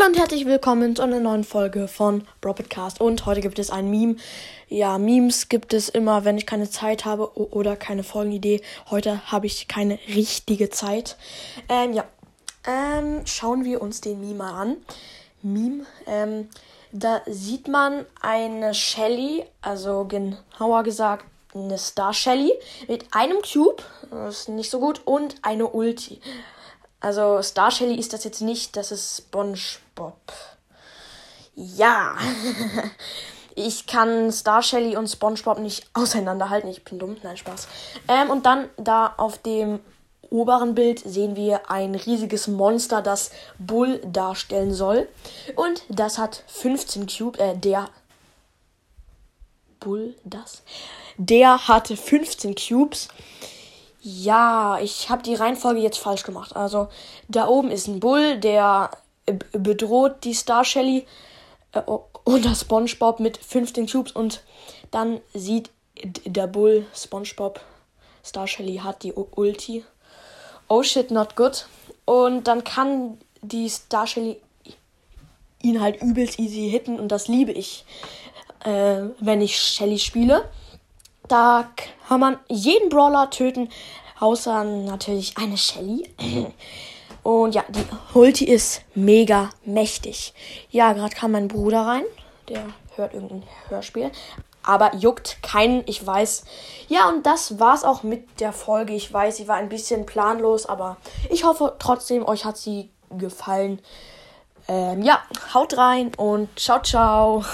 Hallo und herzlich willkommen zu einer neuen Folge von Broadcast. Und heute gibt es ein Meme. Ja, Memes gibt es immer, wenn ich keine Zeit habe oder keine Folgenidee. Heute habe ich keine richtige Zeit. Ähm, ja. Ähm, schauen wir uns den Meme mal an. Meme. Ähm, da sieht man eine Shelly, also genauer gesagt eine Star Shelly mit einem Cube, das ist nicht so gut, und eine Ulti. Also Star Shelly ist das jetzt nicht, das ist SpongeBob. Ja. ich kann Star Shelly und SpongeBob nicht auseinanderhalten. Ich bin dumm. Nein, Spaß. Ähm, und dann da auf dem oberen Bild sehen wir ein riesiges Monster, das Bull darstellen soll. Und das hat 15 Cube. Äh, der. Bull, das? Der hatte 15 Cubes. Ja, ich habe die Reihenfolge jetzt falsch gemacht. Also da oben ist ein Bull, der bedroht die Star Shelly äh, und das SpongeBob mit 15 Cubes und dann sieht der Bull SpongeBob Star Shelly hat die Ulti. Oh shit, not good. Und dann kann die Star Shelly ihn halt übelst easy hitten und das liebe ich, äh, wenn ich Shelly spiele. Da kann man jeden Brawler töten, außer natürlich eine Shelly. Und ja, die Ulti ist mega mächtig. Ja, gerade kam mein Bruder rein. Der hört irgendein Hörspiel. Aber juckt keinen, ich weiß. Ja, und das war's auch mit der Folge. Ich weiß, sie war ein bisschen planlos, aber ich hoffe trotzdem, euch hat sie gefallen. Ähm, ja, haut rein und ciao, ciao.